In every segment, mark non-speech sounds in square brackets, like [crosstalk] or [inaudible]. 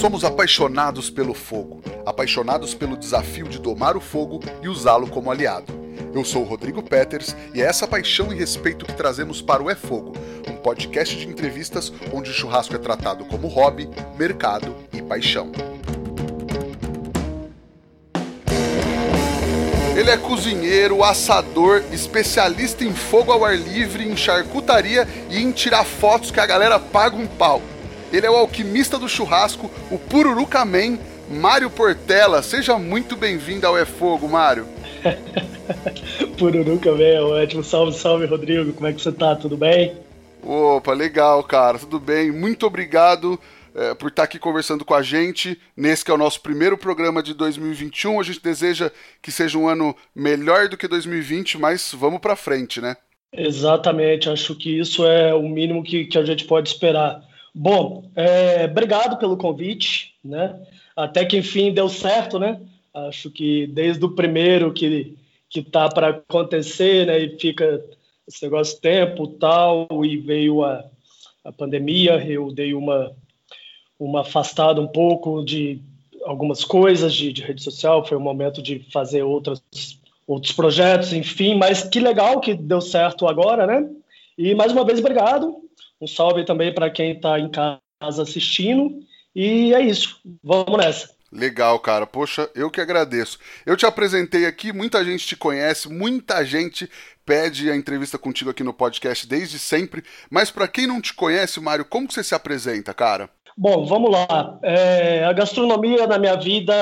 Somos apaixonados pelo fogo, apaixonados pelo desafio de domar o fogo e usá-lo como aliado. Eu sou o Rodrigo Peters e é essa paixão e respeito que trazemos para o É Fogo, um podcast de entrevistas onde o churrasco é tratado como hobby, mercado e paixão. Ele é cozinheiro, assador, especialista em fogo ao ar livre, em charcutaria e em tirar fotos que a galera paga um pau. Ele é o alquimista do churrasco, o Pururuca Man, Mário Portela. Seja muito bem-vindo ao É Fogo, Mário. [laughs] Pururuca Man é ótimo. Salve, salve, Rodrigo. Como é que você tá? Tudo bem? Opa, legal, cara. Tudo bem. Muito obrigado é, por estar aqui conversando com a gente nesse que é o nosso primeiro programa de 2021. A gente deseja que seja um ano melhor do que 2020, mas vamos para frente, né? Exatamente, acho que isso é o mínimo que, que a gente pode esperar. Bom, é, obrigado pelo convite, né? Até que enfim deu certo, né? Acho que desde o primeiro que que tá para acontecer, né? E fica esse negócio tempo tal e veio a, a pandemia, eu dei uma uma afastada um pouco de algumas coisas de, de rede social, foi o momento de fazer outros, outros projetos, enfim, mas que legal que deu certo agora, né? E mais uma vez, obrigado. Um salve também para quem está em casa assistindo. E é isso, vamos nessa. Legal, cara. Poxa, eu que agradeço. Eu te apresentei aqui, muita gente te conhece, muita gente pede a entrevista contigo aqui no podcast desde sempre. Mas para quem não te conhece, Mário, como que você se apresenta, cara? Bom, vamos lá. É, a gastronomia na minha vida,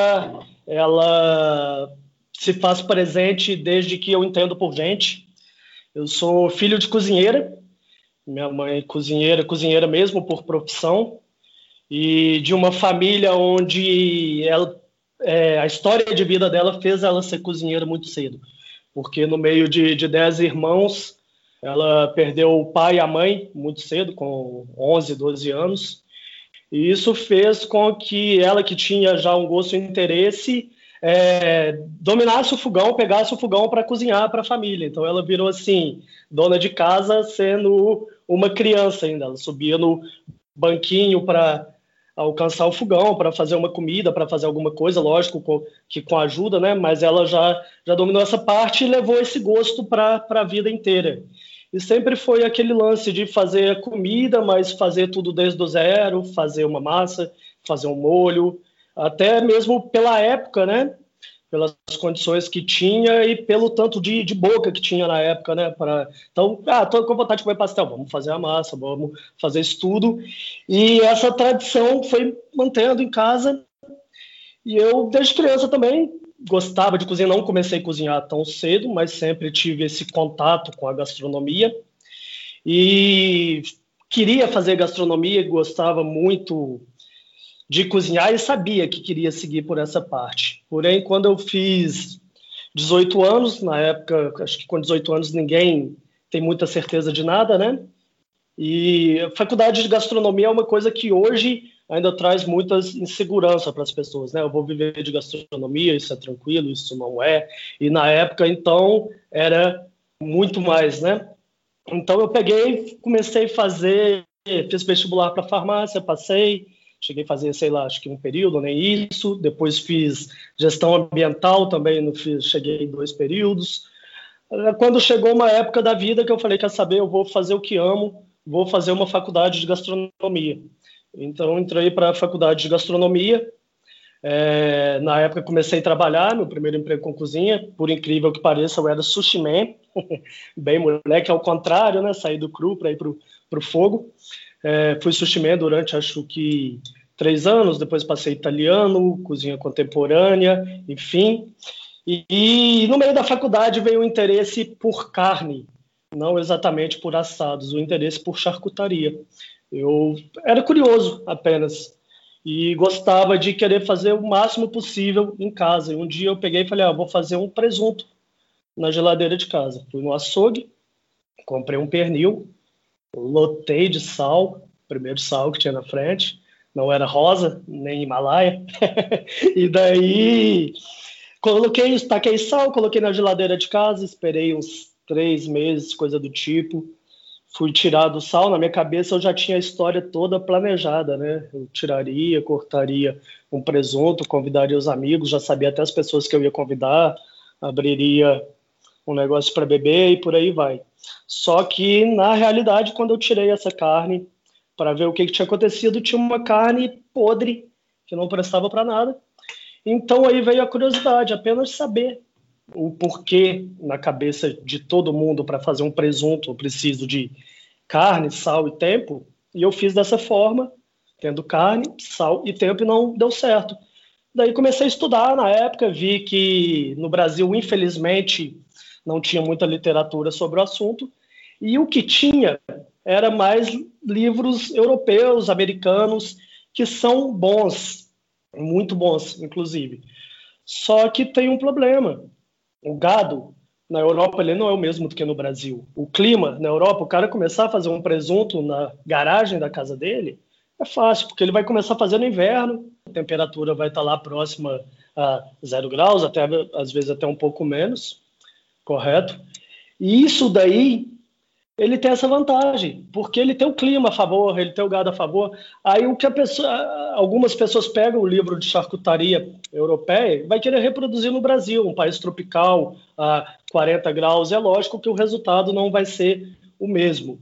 ela se faz presente desde que eu entendo por gente. Eu sou filho de cozinheira, minha mãe é cozinheira, cozinheira mesmo por profissão, e de uma família onde ela, é, a história de vida dela fez ela ser cozinheira muito cedo, porque no meio de, de dez irmãos, ela perdeu o pai e a mãe muito cedo, com 11, 12 anos, e isso fez com que ela, que tinha já um gosto e interesse, é, dominasse o fogão, pegasse o fogão para cozinhar para a família. Então ela virou assim, dona de casa, sendo uma criança ainda. Ela subia no banquinho para alcançar o fogão, para fazer uma comida, para fazer alguma coisa, lógico com, que com ajuda, né? Mas ela já, já dominou essa parte e levou esse gosto para a vida inteira. E sempre foi aquele lance de fazer comida, mas fazer tudo desde o zero, fazer uma massa, fazer um molho, até mesmo pela época, né? Pelas condições que tinha e pelo tanto de, de boca que tinha na época, né? Pra... Então, ah, tô com vontade de comer pastel, vamos fazer a massa, vamos fazer isso tudo. E essa tradição foi mantendo em casa. E eu, desde criança também, gostava de cozinhar, não comecei a cozinhar tão cedo, mas sempre tive esse contato com a gastronomia e queria fazer gastronomia, gostava muito de cozinhar e sabia que queria seguir por essa parte. Porém, quando eu fiz 18 anos, na época, acho que com 18 anos ninguém tem muita certeza de nada, né? E a faculdade de gastronomia é uma coisa que hoje ainda traz muitas insegurança para as pessoas, né? Eu vou viver de gastronomia, isso é tranquilo, isso não é. E na época, então, era muito mais, né? Então eu peguei, comecei a fazer, fiz vestibular para farmácia, passei, cheguei a fazer, sei lá, acho que um período, nem isso. Depois fiz gestão ambiental também, fiz, cheguei em dois períodos. Quando chegou uma época da vida que eu falei, quer saber, eu vou fazer o que amo, vou fazer uma faculdade de gastronomia. Então, entrei para a faculdade de gastronomia. É, na época, comecei a trabalhar, meu primeiro emprego com cozinha. Por incrível que pareça, eu era sushi man. [laughs] Bem moleque, ao contrário, né? Saí do cru para ir para o fogo. É, fui sushi man durante, acho que, três anos. Depois passei italiano, cozinha contemporânea, enfim. E, e no meio da faculdade veio o interesse por carne, não exatamente por assados, o interesse por charcutaria. Eu era curioso apenas e gostava de querer fazer o máximo possível em casa. E um dia eu peguei e falei: ah, vou fazer um presunto na geladeira de casa. Fui no açougue, comprei um pernil, lotei de sal, primeiro sal que tinha na frente, não era rosa nem Himalaia. [laughs] e daí coloquei, taquei sal, coloquei na geladeira de casa, esperei uns três meses, coisa do tipo fui tirar do sal, na minha cabeça eu já tinha a história toda planejada, né? Eu tiraria, cortaria um presunto, convidaria os amigos, já sabia até as pessoas que eu ia convidar, abriria um negócio para beber e por aí vai. Só que, na realidade, quando eu tirei essa carne para ver o que, que tinha acontecido, tinha uma carne podre, que não prestava para nada. Então aí veio a curiosidade, apenas saber o porquê na cabeça de todo mundo para fazer um presunto eu preciso de carne, sal e tempo, e eu fiz dessa forma, tendo carne, sal e tempo e não deu certo. Daí comecei a estudar na época, vi que no Brasil, infelizmente, não tinha muita literatura sobre o assunto, e o que tinha era mais livros europeus, americanos, que são bons, muito bons, inclusive. Só que tem um problema. O gado na Europa ele não é o mesmo do que no Brasil. O clima na Europa, o cara começar a fazer um presunto na garagem da casa dele, é fácil, porque ele vai começar a fazer no inverno, a temperatura vai estar lá próxima a zero graus, até às vezes até um pouco menos correto? E isso daí, ele tem essa vantagem, porque ele tem o clima a favor, ele tem o gado a favor. Aí o que pessoa, algumas pessoas pegam o livro de charcutaria europeia, vai querer reproduzir no Brasil, um país tropical a 40 graus, é lógico que o resultado não vai ser o mesmo.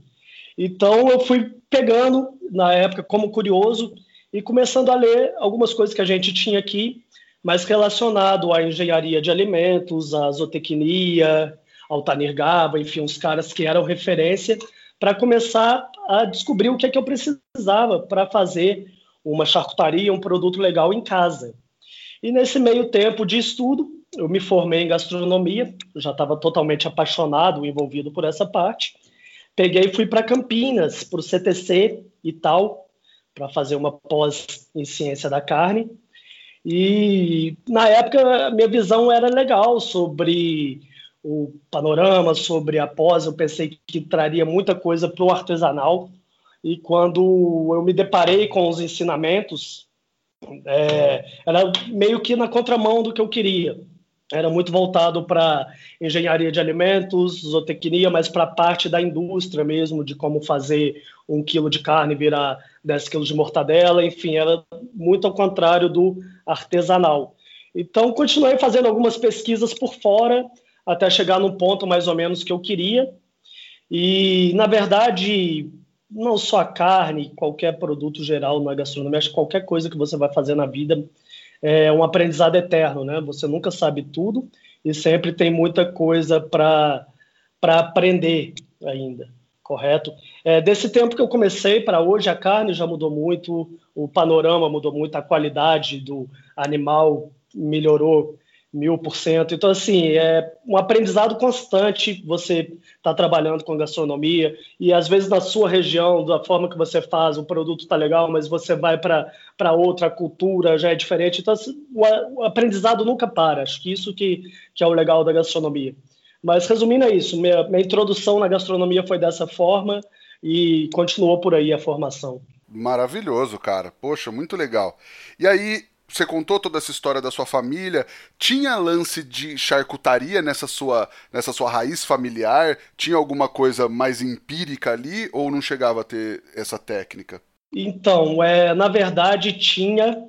Então eu fui pegando na época como curioso e começando a ler algumas coisas que a gente tinha aqui mas relacionado à engenharia de alimentos, à zootecnia, ao Tanir Gaba, enfim, os caras que eram referência para começar a descobrir o que é que eu precisava para fazer uma charcutaria, um produto legal em casa. E nesse meio tempo de estudo, eu me formei em gastronomia, já estava totalmente apaixonado, envolvido por essa parte. Peguei e fui para Campinas, para o CTC e tal, para fazer uma pós em ciência da carne. E na época minha visão era legal sobre o panorama, sobre a pós. Eu pensei que traria muita coisa para o artesanal. E quando eu me deparei com os ensinamentos, é, era meio que na contramão do que eu queria era muito voltado para engenharia de alimentos, zootecnia, mas para a parte da indústria mesmo, de como fazer um quilo de carne virar 10 quilos de mortadela, enfim, era muito ao contrário do artesanal. Então, continuei fazendo algumas pesquisas por fora, até chegar no ponto mais ou menos que eu queria. E, na verdade, não só a carne, qualquer produto geral na gastronomia, acho que qualquer coisa que você vai fazer na vida é um aprendizado eterno, né? Você nunca sabe tudo e sempre tem muita coisa para aprender ainda, correto? É, desse tempo que eu comecei para hoje, a carne já mudou muito, o panorama mudou muito, a qualidade do animal melhorou mil por cento. Então, assim, é um aprendizado constante. Você está trabalhando com gastronomia e, às vezes, na sua região, da forma que você faz, o produto está legal, mas você vai para outra cultura, já é diferente. Então, assim, o, aprendizado nunca para. Acho que isso que, que é o legal da gastronomia. Mas, resumindo, é isso. Minha, minha introdução na gastronomia foi dessa forma e continuou por aí a formação. Maravilhoso, cara. Poxa, muito legal. E aí, você contou toda essa história da sua família. Tinha lance de charcutaria nessa sua, nessa sua raiz familiar? Tinha alguma coisa mais empírica ali ou não chegava a ter essa técnica? Então, é, na verdade tinha,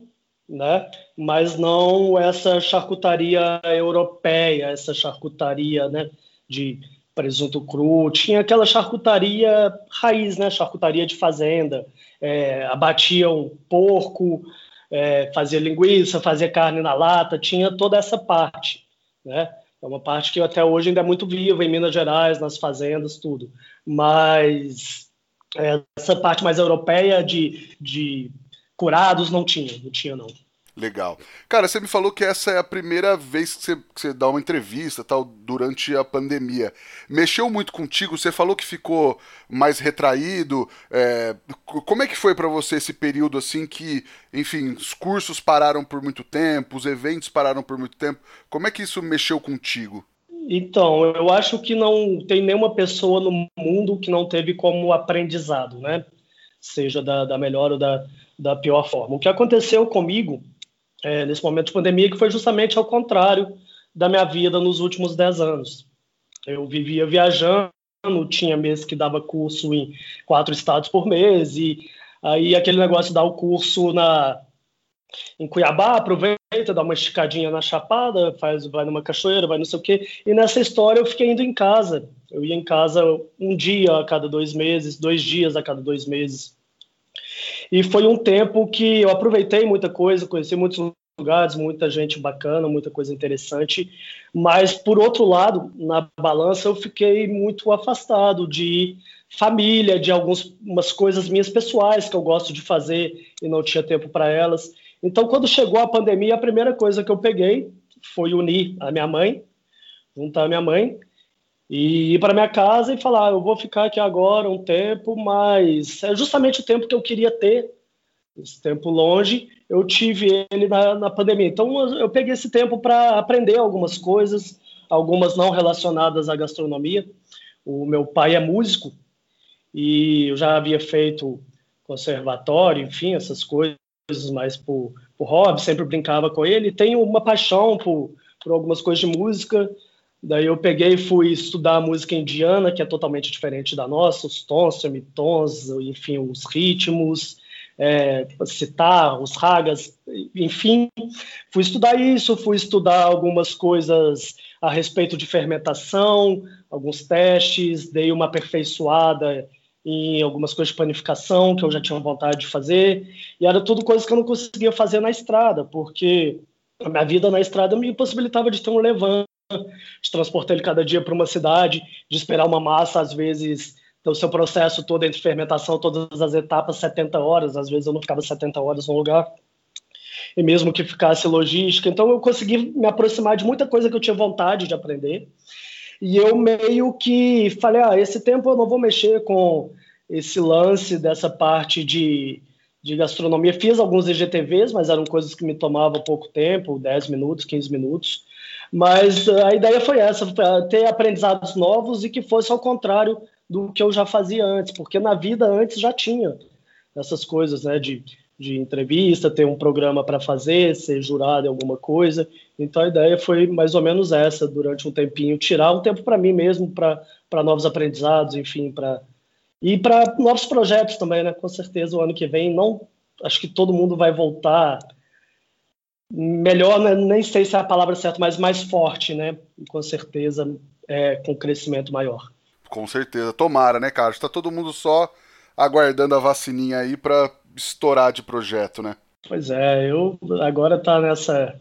né? Mas não essa charcutaria europeia, essa charcutaria, né? De presunto cru. Tinha aquela charcutaria raiz, né? Charcutaria de fazenda. É, abatiam porco, é, fazia linguiça, fazia carne na lata, tinha toda essa parte, né? É uma parte que até hoje ainda é muito viva em Minas Gerais, nas fazendas, tudo. Mas essa parte mais europeia de, de curados não tinha, não tinha não. Legal. Cara, você me falou que essa é a primeira vez que você, que você, dá uma entrevista tal durante a pandemia. Mexeu muito contigo? Você falou que ficou mais retraído. É, como é que foi para você esse período assim que, enfim, os cursos pararam por muito tempo, os eventos pararam por muito tempo? Como é que isso mexeu contigo? Então, eu acho que não tem nenhuma pessoa no mundo que não teve como aprendizado, né? Seja da, da melhor ou da, da pior forma. O que aconteceu comigo é, nesse momento de pandemia, que foi justamente ao contrário da minha vida nos últimos 10 anos. Eu vivia viajando, tinha mês que dava curso em quatro estados por mês, e aí aquele negócio de dar o curso na, em Cuiabá, aproveita, dá uma esticadinha na Chapada, faz, vai numa cachoeira, vai não sei o quê. E nessa história eu fiquei indo em casa. Eu ia em casa um dia a cada dois meses, dois dias a cada dois meses. E foi um tempo que eu aproveitei muita coisa, conheci muitos lugares, muita gente bacana, muita coisa interessante. Mas, por outro lado, na balança, eu fiquei muito afastado de família, de algumas coisas minhas pessoais que eu gosto de fazer e não tinha tempo para elas. Então, quando chegou a pandemia, a primeira coisa que eu peguei foi unir a minha mãe, juntar a minha mãe e ir para minha casa e falar: eu vou ficar aqui agora um tempo, mas é justamente o tempo que eu queria ter, esse tempo longe, eu tive ele na, na pandemia. Então, eu peguei esse tempo para aprender algumas coisas, algumas não relacionadas à gastronomia. O meu pai é músico e eu já havia feito conservatório, enfim, essas coisas mais por, por hobby, sempre brincava com ele. Tenho uma paixão por, por algumas coisas de música. Daí eu peguei e fui estudar música indiana, que é totalmente diferente da nossa, os tons, semitons, enfim, os ritmos, é, citar os ragas, enfim. Fui estudar isso, fui estudar algumas coisas a respeito de fermentação, alguns testes, dei uma aperfeiçoada em algumas coisas de panificação que eu já tinha vontade de fazer, e era tudo coisas que eu não conseguia fazer na estrada, porque a minha vida na estrada me possibilitava de ter um levante, de transportar ele cada dia para uma cidade, de esperar uma massa, às vezes, o seu processo todo entre fermentação, todas as etapas, 70 horas, às vezes eu não ficava 70 horas no lugar, e mesmo que ficasse logística, então eu consegui me aproximar de muita coisa que eu tinha vontade de aprender, e eu meio que falei, ah, esse tempo eu não vou mexer com esse lance dessa parte de, de gastronomia. Fiz alguns IGTVs, mas eram coisas que me tomavam pouco tempo, 10 minutos, 15 minutos. Mas a ideia foi essa, ter aprendizados novos e que fosse ao contrário do que eu já fazia antes, porque na vida antes já tinha essas coisas, né, de de entrevista, ter um programa para fazer, ser jurado em alguma coisa. Então a ideia foi mais ou menos essa, durante um tempinho, tirar um tempo para mim mesmo, para novos aprendizados, enfim, para e para novos projetos também, né? Com certeza o ano que vem não, acho que todo mundo vai voltar melhor, né? nem sei se é a palavra certa, mas mais forte, né? Com certeza é, com crescimento maior. Com certeza, tomara, né, cara? Está todo mundo só aguardando a vacininha aí para estourar de projeto, né? Pois é, eu agora tá nessa.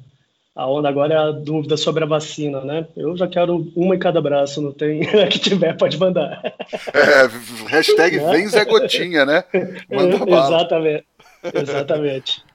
A onda agora é a dúvida sobre a vacina, né? Eu já quero uma em cada braço, não tem. [laughs] A que tiver, pode mandar. É, hashtag [laughs] vem Zé Gotinha, né? [laughs] Manda bala. Exatamente. Exatamente.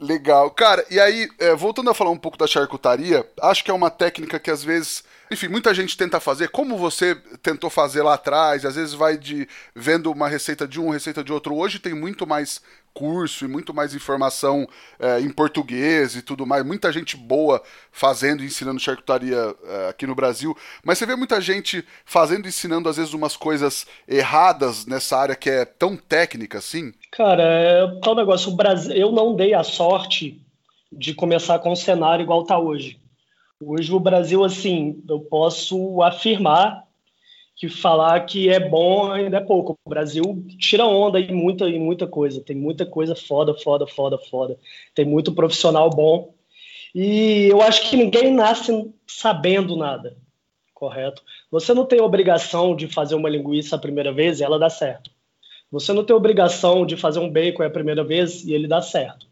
Legal. Cara, e aí, é, voltando a falar um pouco da charcutaria, acho que é uma técnica que às vezes enfim, muita gente tenta fazer, como você tentou fazer lá atrás, às vezes vai de vendo uma receita de um, receita de outro. Hoje tem muito mais curso e muito mais informação é, em português e tudo mais. Muita gente boa fazendo e ensinando charcutaria é, aqui no Brasil. Mas você vê muita gente fazendo e ensinando, às vezes, umas coisas erradas nessa área que é tão técnica assim? Cara, é tal negócio. O Brasil, eu não dei a sorte de começar com um cenário igual tá hoje. Hoje o Brasil, assim, eu posso afirmar que falar que é bom ainda é pouco. O Brasil tira onda em muita, em muita coisa. Tem muita coisa foda, foda, foda, foda. Tem muito profissional bom. E eu acho que ninguém nasce sabendo nada, correto? Você não tem obrigação de fazer uma linguiça a primeira vez e ela dá certo. Você não tem obrigação de fazer um bacon a primeira vez e ele dá certo.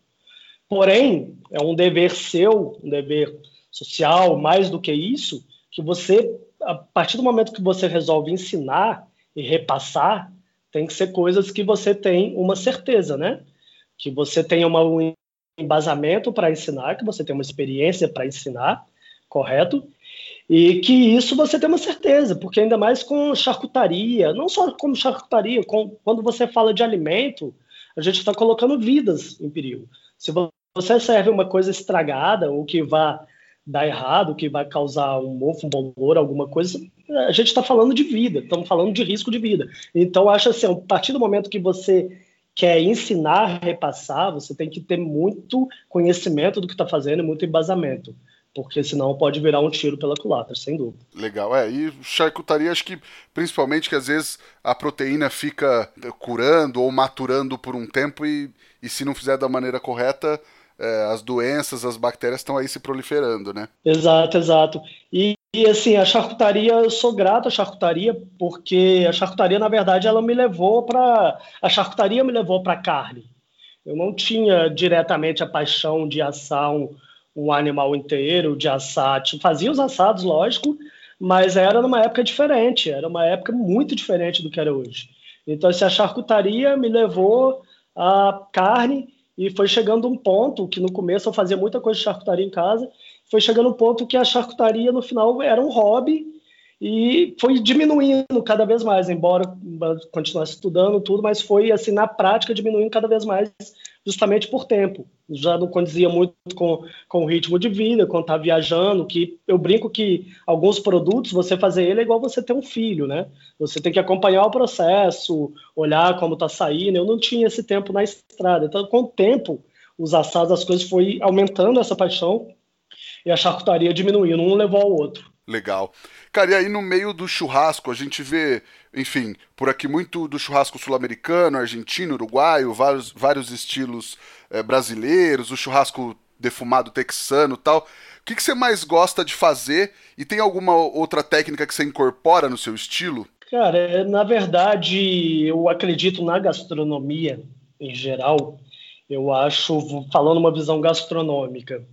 Porém, é um dever seu, um dever social, mais do que isso, que você, a partir do momento que você resolve ensinar e repassar, tem que ser coisas que você tem uma certeza, né? Que você tenha uma, um embasamento para ensinar, que você tem uma experiência para ensinar, correto? E que isso você tem uma certeza, porque ainda mais com charcutaria, não só como charcutaria, com, quando você fala de alimento, a gente está colocando vidas em perigo. Se você serve uma coisa estragada ou que vá dar errado, que vai causar um mofo, um bolor, alguma coisa, a gente está falando de vida, estamos falando de risco de vida. Então, acho assim, a partir do momento que você quer ensinar, repassar, você tem que ter muito conhecimento do que está fazendo, muito embasamento. Porque senão pode virar um tiro pela culatra, sem dúvida. Legal, é. E charcutaria, acho que principalmente que às vezes a proteína fica curando ou maturando por um tempo e, e se não fizer da maneira correta, é, as doenças, as bactérias estão aí se proliferando, né? Exato, exato. E, e, assim, a charcutaria, eu sou grato à charcutaria, porque a charcutaria, na verdade, ela me levou para. A charcutaria me levou para carne. Eu não tinha diretamente a paixão de assar um, um animal inteiro, de assar. Tipo, fazia os assados, lógico, mas era numa época diferente, era uma época muito diferente do que era hoje. Então, assim, a charcutaria me levou a carne e foi chegando um ponto que no começo eu fazia muita coisa de charcutaria em casa, foi chegando um ponto que a charcutaria no final era um hobby e foi diminuindo cada vez mais, embora continuasse estudando tudo, mas foi assim na prática diminuindo cada vez mais, justamente por tempo. Já não condizia muito com, com o ritmo de vida, quando tá viajando, que eu brinco que alguns produtos você fazer ele é igual você ter um filho, né? Você tem que acompanhar o processo, olhar como tá saindo. Eu não tinha esse tempo na estrada. Então, com o tempo, os assados, as coisas foi aumentando essa paixão e a charcutaria diminuindo, um levou ao outro. Legal. Cara, e aí no meio do churrasco, a gente vê, enfim, por aqui muito do churrasco sul-americano, argentino, uruguaio, vários, vários estilos é, brasileiros, o churrasco defumado texano tal. O que, que você mais gosta de fazer e tem alguma outra técnica que você incorpora no seu estilo? Cara, é, na verdade, eu acredito na gastronomia em geral. Eu acho, falando uma visão gastronômica,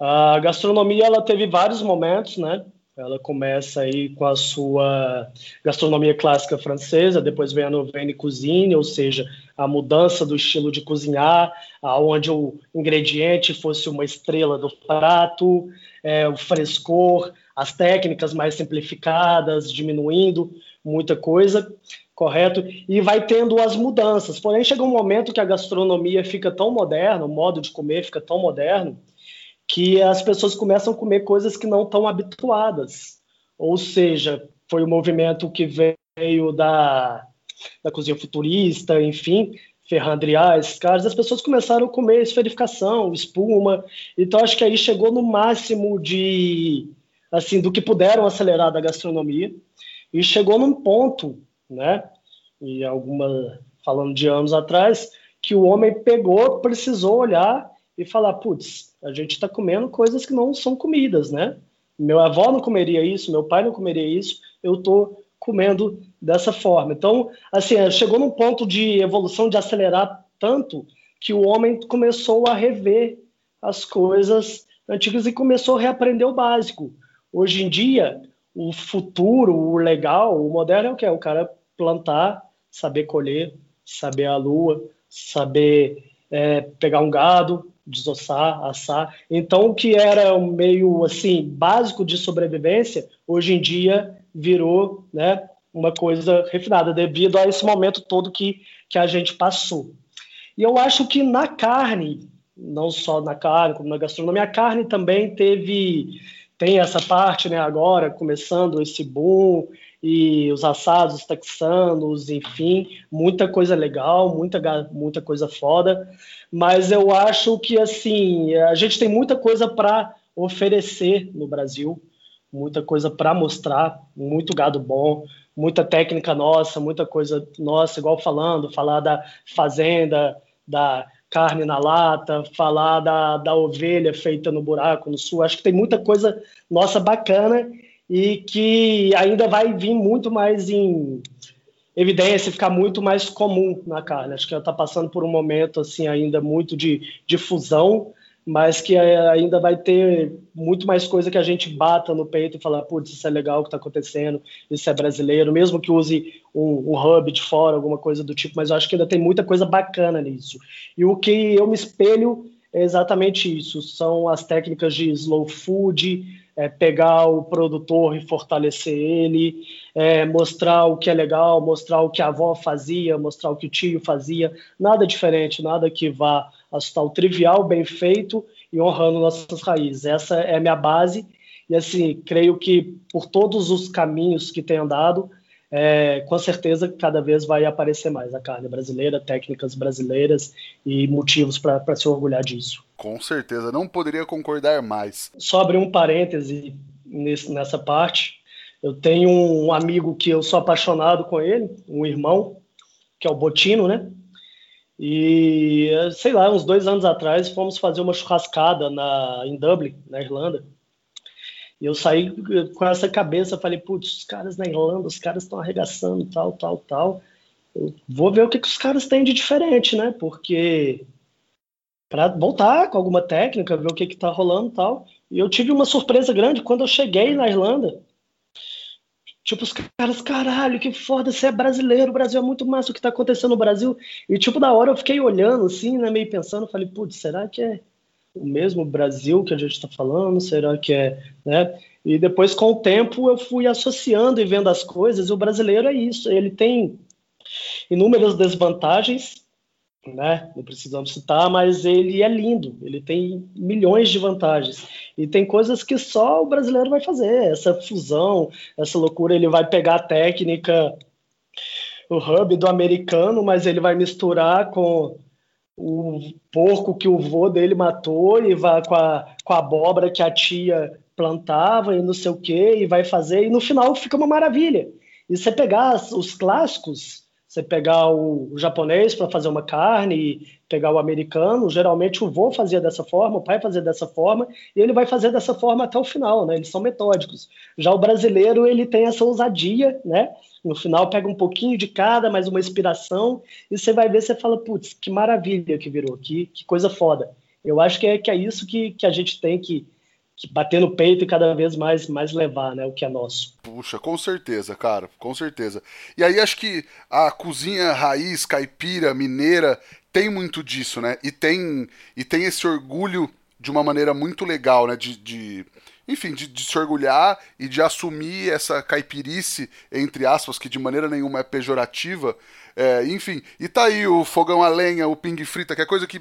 a gastronomia ela teve vários momentos, né? Ela começa aí com a sua gastronomia clássica francesa, depois vem a nouvelle cuisine, ou seja, a mudança do estilo de cozinhar, aonde o ingrediente fosse uma estrela do prato, é, o frescor, as técnicas mais simplificadas, diminuindo muita coisa, correto? E vai tendo as mudanças. Porém, chega um momento que a gastronomia fica tão moderna, o modo de comer fica tão moderno, que as pessoas começam a comer coisas que não estão habituadas. Ou seja, foi o um movimento que veio da, da cozinha futurista, enfim, Ferrandriá, esses caras, as pessoas começaram a comer esferificação, espuma. Então acho que aí chegou no máximo de assim do que puderam acelerar da gastronomia e chegou num ponto, né? E alguma falando de anos atrás, que o homem pegou, precisou olhar e falar, putz, a gente está comendo coisas que não são comidas, né? Meu avô não comeria isso, meu pai não comeria isso, eu estou comendo dessa forma. Então, assim, chegou num ponto de evolução de acelerar tanto que o homem começou a rever as coisas antigas e começou a reaprender o básico. Hoje em dia, o futuro, o legal, o moderno é o que é o cara plantar, saber colher, saber a lua, saber é, pegar um gado, desossar, assar. Então, o que era um meio assim básico de sobrevivência, hoje em dia virou, né, uma coisa refinada devido a esse momento todo que, que a gente passou. E eu acho que na carne, não só na carne, como na gastronomia, a carne também teve tem essa parte, né, agora começando esse boom e os assados texanos, enfim, muita coisa legal, muita muita coisa foda mas eu acho que assim a gente tem muita coisa para oferecer no Brasil, muita coisa para mostrar, muito gado bom, muita técnica nossa, muita coisa nossa, igual falando, falar da fazenda, da carne na lata, falar da, da ovelha feita no buraco no sul. Acho que tem muita coisa nossa bacana e que ainda vai vir muito mais em evidência ficar muito mais comum na carne. Acho que ela está passando por um momento assim ainda muito de difusão, mas que ainda vai ter muito mais coisa que a gente bata no peito e falar, putz, isso é legal o que está acontecendo, isso é brasileiro, mesmo que use um, um, hub de fora, alguma coisa do tipo, mas eu acho que ainda tem muita coisa bacana nisso. E o que eu me espelho é exatamente isso, são as técnicas de slow food, é, pegar o produtor e fortalecer ele, é, mostrar o que é legal, mostrar o que a avó fazia, mostrar o que o tio fazia, nada diferente, nada que vá assustar. O trivial, bem feito e honrando nossas raízes. Essa é a minha base. E assim, creio que por todos os caminhos que tenho andado, é, com certeza cada vez vai aparecer mais a carne brasileira, técnicas brasileiras e motivos para se orgulhar disso. Com certeza, não poderia concordar mais. Só abrir um parêntese nesse, nessa parte. Eu tenho um amigo que eu sou apaixonado com ele, um irmão, que é o Botino, né? E, sei lá, uns dois anos atrás fomos fazer uma churrascada na, em Dublin, na Irlanda. E eu saí com essa cabeça, falei, putz, os caras na Irlanda, os caras estão arregaçando, tal, tal, tal. Eu vou ver o que, que os caras têm de diferente, né? Porque para voltar com alguma técnica, ver o que está rolando tal. E eu tive uma surpresa grande quando eu cheguei na Irlanda. Tipo, os caras, caralho, que foda, você é brasileiro, o Brasil é muito massa o que está acontecendo no Brasil. E, tipo, da hora eu fiquei olhando, assim, né, meio pensando, falei, putz, será que é o mesmo Brasil que a gente está falando? Será que é, né? E depois, com o tempo, eu fui associando e vendo as coisas, e o brasileiro é isso, ele tem inúmeras desvantagens, né? Não precisamos citar, mas ele é lindo, ele tem milhões de vantagens. E tem coisas que só o brasileiro vai fazer, essa fusão, essa loucura, ele vai pegar a técnica, o hub do americano, mas ele vai misturar com o porco que o vô dele matou e vai com a, com a abóbora que a tia plantava e não sei o que, e vai fazer, e no final fica uma maravilha. E você pegar os clássicos, você pegar o, o japonês para fazer uma carne e pegar o americano, geralmente o vô fazia dessa forma, o pai fazia dessa forma, e ele vai fazer dessa forma até o final, né? Eles são metódicos. Já o brasileiro, ele tem essa ousadia, né? No final pega um pouquinho de cada, mais uma inspiração, e você vai ver, você fala, putz, que maravilha que virou, que, que coisa foda. Eu acho que é, que é isso que, que a gente tem que bater no peito e cada vez mais, mais levar, né, o que é nosso. Puxa, com certeza, cara, com certeza. E aí acho que a cozinha raiz, caipira, mineira, tem muito disso, né? E tem, e tem esse orgulho de uma maneira muito legal, né? De, de enfim, de, de, se orgulhar e de assumir essa caipirice, entre aspas, que de maneira nenhuma é pejorativa. É, enfim, e tá aí o fogão a lenha, o ping frita, que é coisa que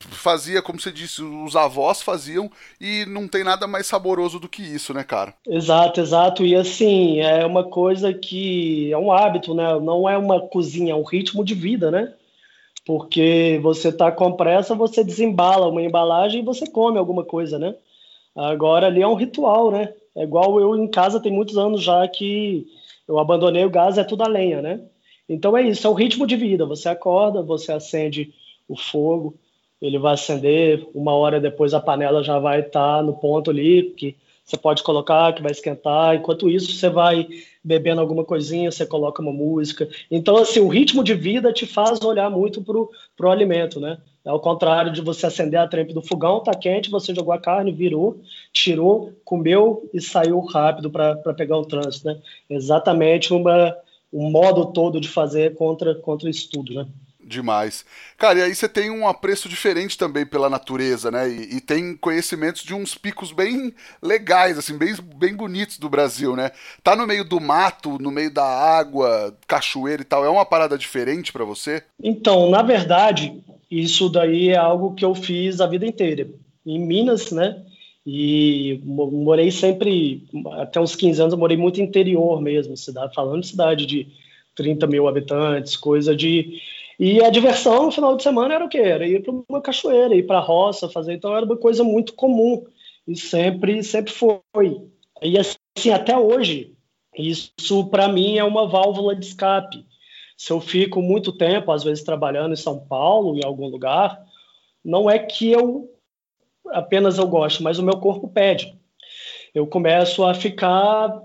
fazia, como você disse, os avós faziam e não tem nada mais saboroso do que isso, né, cara? Exato, exato. E assim, é uma coisa que é um hábito, né? Não é uma cozinha, é um ritmo de vida, né? Porque você tá com pressa, você desembala uma embalagem e você come alguma coisa, né? Agora ali é um ritual, né? É igual eu em casa tem muitos anos já que eu abandonei o gás, é tudo a lenha, né? Então é isso, é o ritmo de vida. Você acorda, você acende o fogo, ele vai acender, uma hora depois a panela já vai estar tá no ponto ali, que você pode colocar, que vai esquentar. Enquanto isso, você vai bebendo alguma coisinha, você coloca uma música. Então, assim, o ritmo de vida te faz olhar muito pro, pro alimento, né? Ao contrário de você acender a trempe do fogão, tá quente, você jogou a carne, virou, tirou, comeu e saiu rápido para pegar o trânsito, né? Exatamente uma, um modo todo de fazer contra, contra isso tudo, né? Demais. Cara, e aí você tem um apreço diferente também pela natureza, né? E, e, tem conhecimentos de uns picos bem legais, assim, bem, bem bonitos do Brasil, né? Tá no meio do mato, no meio da água, cachoeira e tal, é uma parada diferente para você? Então, na verdade, isso daí é algo que eu fiz a vida inteira. Em Minas, né? E morei sempre, até uns 15 anos, eu morei muito interior mesmo, cidade, falando de cidade de 30 mil habitantes, coisa de e a diversão no final de semana era o quê? Era ir para uma cachoeira, ir para a roça, fazer. Então era uma coisa muito comum e sempre, sempre foi. E assim, até hoje, isso para mim é uma válvula de escape. Se eu fico muito tempo, às vezes trabalhando em São Paulo, em algum lugar, não é que eu apenas eu gosto, mas o meu corpo pede. Eu começo a ficar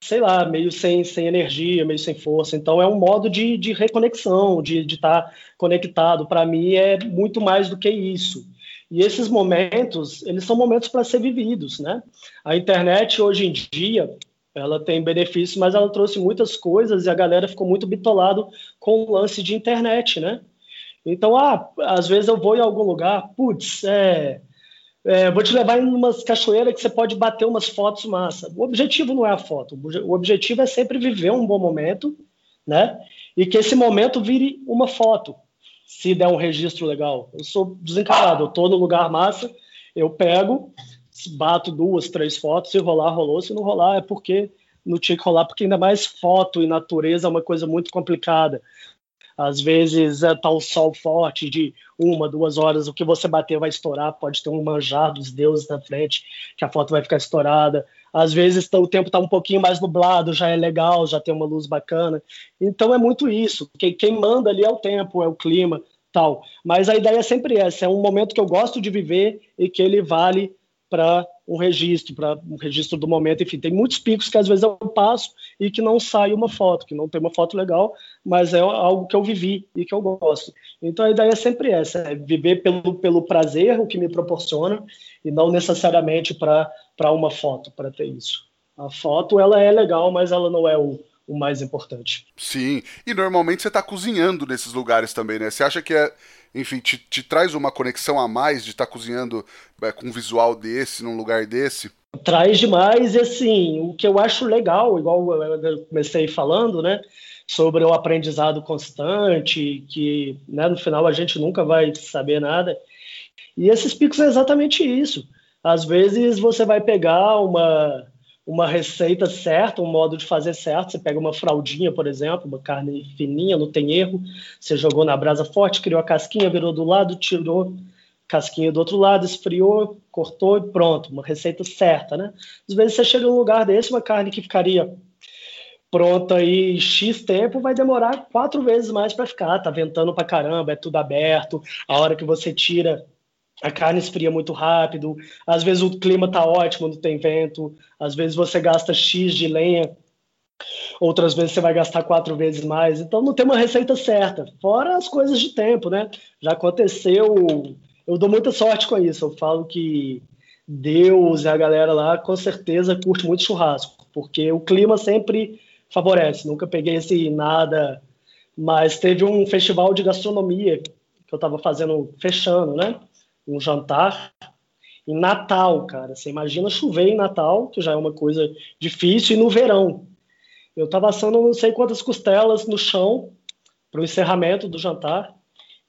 sei lá, meio sem, sem energia, meio sem força. Então é um modo de, de reconexão, de estar tá conectado. Para mim é muito mais do que isso. E esses momentos, eles são momentos para ser vividos, né? A internet hoje em dia, ela tem benefícios, mas ela trouxe muitas coisas e a galera ficou muito bitolado com o lance de internet, né? Então, ah, às vezes eu vou em algum lugar, putz, é, é, vou te levar em umas cachoeiras que você pode bater umas fotos massa. O objetivo não é a foto, o objetivo é sempre viver um bom momento, né? E que esse momento vire uma foto, se der um registro legal. Eu sou desencarado, eu tô no lugar massa, eu pego, bato duas, três fotos, se rolar, rolou, se não rolar é porque não tinha que rolar, porque ainda mais foto e natureza é uma coisa muito complicada. Às vezes é, o sol forte de uma, duas horas, o que você bater vai estourar, pode ter um manjar dos deuses na frente, que a foto vai ficar estourada. Às vezes tá, o tempo está um pouquinho mais nublado, já é legal, já tem uma luz bacana. Então é muito isso. Quem, quem manda ali é o tempo, é o clima, tal. Mas a ideia é sempre essa, é um momento que eu gosto de viver e que ele vale para um registro, para um registro do momento. Enfim, tem muitos picos que às vezes eu passo e que não sai uma foto, que não tem uma foto legal, mas é algo que eu vivi e que eu gosto. Então a ideia é sempre essa, é viver pelo, pelo prazer, o que me proporciona, e não necessariamente para uma foto, para ter isso. A foto, ela é legal, mas ela não é o, o mais importante. Sim, e normalmente você está cozinhando nesses lugares também, né? Você acha que é enfim, te, te traz uma conexão a mais de estar tá cozinhando é, com um visual desse, num lugar desse? Traz demais, e assim, o que eu acho legal, igual eu comecei falando, né, sobre o aprendizado constante, que né, no final a gente nunca vai saber nada. E esses picos é exatamente isso. Às vezes você vai pegar uma, uma receita certa, um modo de fazer certo. Você pega uma fraldinha, por exemplo, uma carne fininha, não tem erro. Você jogou na brasa forte, criou a casquinha, virou do lado, tirou casquinha do outro lado, esfriou, cortou e pronto. Uma receita certa, né? Às vezes você chega num lugar desse, uma carne que ficaria pronta aí X tempo, vai demorar quatro vezes mais para ficar. Tá ventando para caramba, é tudo aberto. A hora que você tira a carne esfria muito rápido, às vezes o clima tá ótimo, não tem vento, às vezes você gasta X de lenha, outras vezes você vai gastar quatro vezes mais, então não tem uma receita certa, fora as coisas de tempo, né? Já aconteceu, eu dou muita sorte com isso, eu falo que Deus e a galera lá com certeza curte muito churrasco, porque o clima sempre favorece, nunca peguei esse nada, mas teve um festival de gastronomia que eu estava fazendo, fechando, né? Um jantar em Natal, cara. Você imagina chover em Natal, que já é uma coisa difícil, e no verão. Eu estava assando não sei quantas costelas no chão para o encerramento do jantar,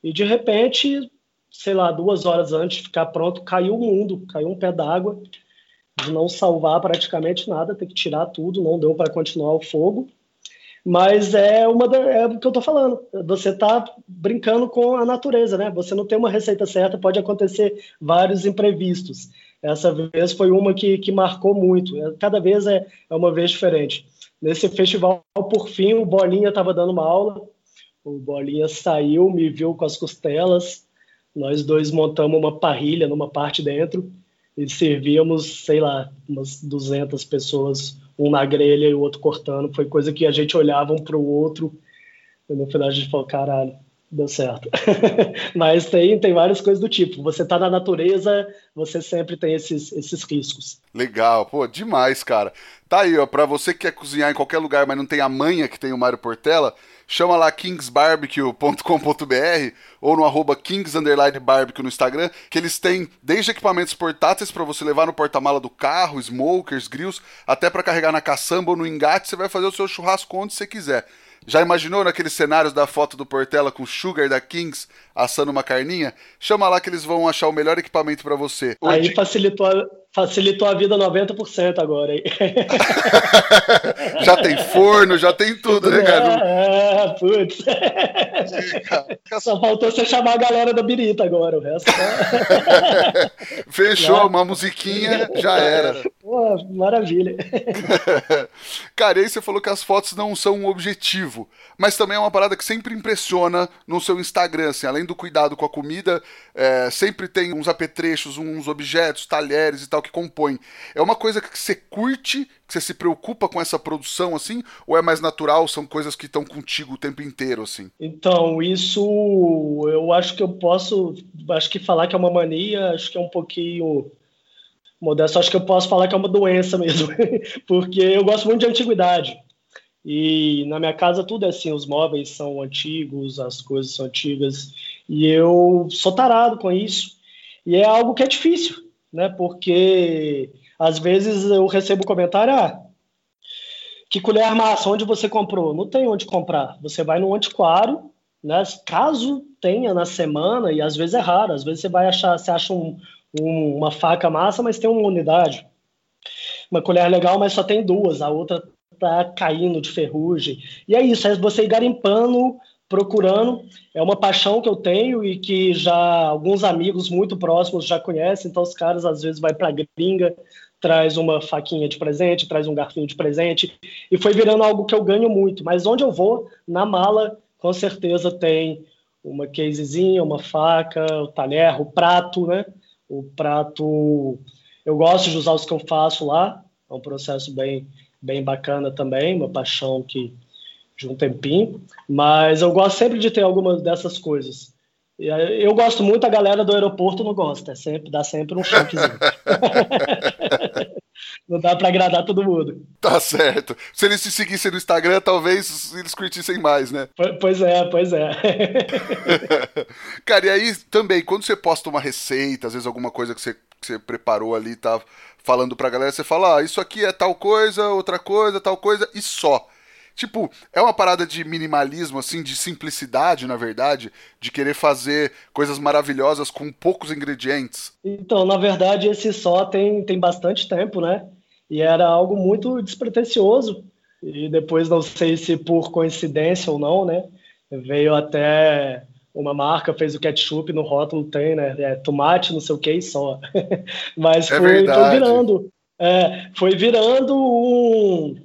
e de repente, sei lá, duas horas antes de ficar pronto, caiu o mundo, caiu um pé d'água, de não salvar praticamente nada, ter que tirar tudo, não deu para continuar o fogo. Mas é uma da, é o que eu estou falando. Você está brincando com a natureza, né? Você não tem uma receita certa, pode acontecer vários imprevistos. Essa vez foi uma que, que marcou muito. É, cada vez é, é uma vez diferente. Nesse festival, por fim, o Bolinha estava dando uma aula. O Bolinha saiu, me viu com as costelas. Nós dois montamos uma parrilha numa parte dentro e servíamos, sei lá, umas 200 pessoas um na grelha e o outro cortando. Foi coisa que a gente olhava um para o outro e no final a gente falou, caralho, deu certo. [laughs] Mas tem, tem várias coisas do tipo. Você tá na natureza, você sempre tem esses, esses riscos. Legal, pô, demais, cara. Tá aí, ó, pra você que quer cozinhar em qualquer lugar, mas não tem a manha que tem o Mário Portela, chama lá kingsbarbecue.com.br ou no arroba kings_barbecue no Instagram, que eles têm desde equipamentos portáteis para você levar no porta-mala do carro, smokers, grills, até para carregar na caçamba ou no engate, você vai fazer o seu churrasco onde você quiser. Já imaginou naqueles cenários da foto do Portela com o Sugar da Kings assando uma carninha? Chama lá que eles vão achar o melhor equipamento para você. Aí facilitou, a, facilitou a vida 90% agora. Aí. [laughs] já tem forno, já tem tudo, né, cara? É, é putz. Só faltou você chamar a galera da Birita agora, o resto. Tá... [laughs] Fechou, uma musiquinha, já era. Pô, maravilha. [laughs] cara, e aí você falou que as fotos não são um objetivo, mas também é uma parada que sempre impressiona no seu Instagram, assim, além do cuidado com a comida, é, sempre tem uns apetrechos, uns objetos, talheres e tal que compõem. É uma coisa que você curte, que você se preocupa com essa produção, assim, ou é mais natural, são coisas que estão contigo o tempo inteiro, assim? Então, isso eu acho que eu posso, acho que falar que é uma mania, acho que é um pouquinho modesto, acho que eu posso falar que é uma doença mesmo, [laughs] porque eu gosto muito de antiguidade. E na minha casa tudo é assim, os móveis são antigos, as coisas são antigas, e eu sou tarado com isso. E é algo que é difícil, né? Porque às vezes eu recebo comentário, ah, que colher massa, onde você comprou? Não tem onde comprar. Você vai no antiquário, né? Caso tenha na semana, e às vezes é raro, às vezes você vai achar, você acha um, um, uma faca massa, mas tem uma unidade. Uma colher legal, mas só tem duas, a outra tá caindo de ferrugem. E é isso, é você ir garimpando, procurando. É uma paixão que eu tenho e que já alguns amigos muito próximos já conhecem, então os caras às vezes vai para gringa, traz uma faquinha de presente, traz um garfinho de presente, e foi virando algo que eu ganho muito. Mas onde eu vou, na mala, com certeza tem uma casezinha, uma faca, o talher, o prato, né? O prato, eu gosto de usar os que eu faço lá, é um processo bem, bem bacana também, uma paixão que de um tempinho, mas eu gosto sempre de ter algumas dessas coisas. Eu gosto muito, a galera do aeroporto não gosta, é sempre, dá sempre um choquezinho. [laughs] não dá para agradar todo mundo. Tá certo. Se eles te seguissem no Instagram, talvez eles curtissem mais, né? Pois é, pois é. [laughs] Cara, e aí também, quando você posta uma receita, às vezes alguma coisa que você, que você preparou ali, tá falando pra galera, você fala, ah, isso aqui é tal coisa, outra coisa, tal coisa, e só. Tipo, é uma parada de minimalismo, assim, de simplicidade, na verdade, de querer fazer coisas maravilhosas com poucos ingredientes. Então, na verdade, esse só tem, tem bastante tempo, né? E era algo muito despretensioso. E depois, não sei se por coincidência ou não, né? Veio até uma marca, fez o ketchup no rótulo, tem, né? É tomate, não sei o que e só. [laughs] Mas é foi, foi, virando. É, foi virando um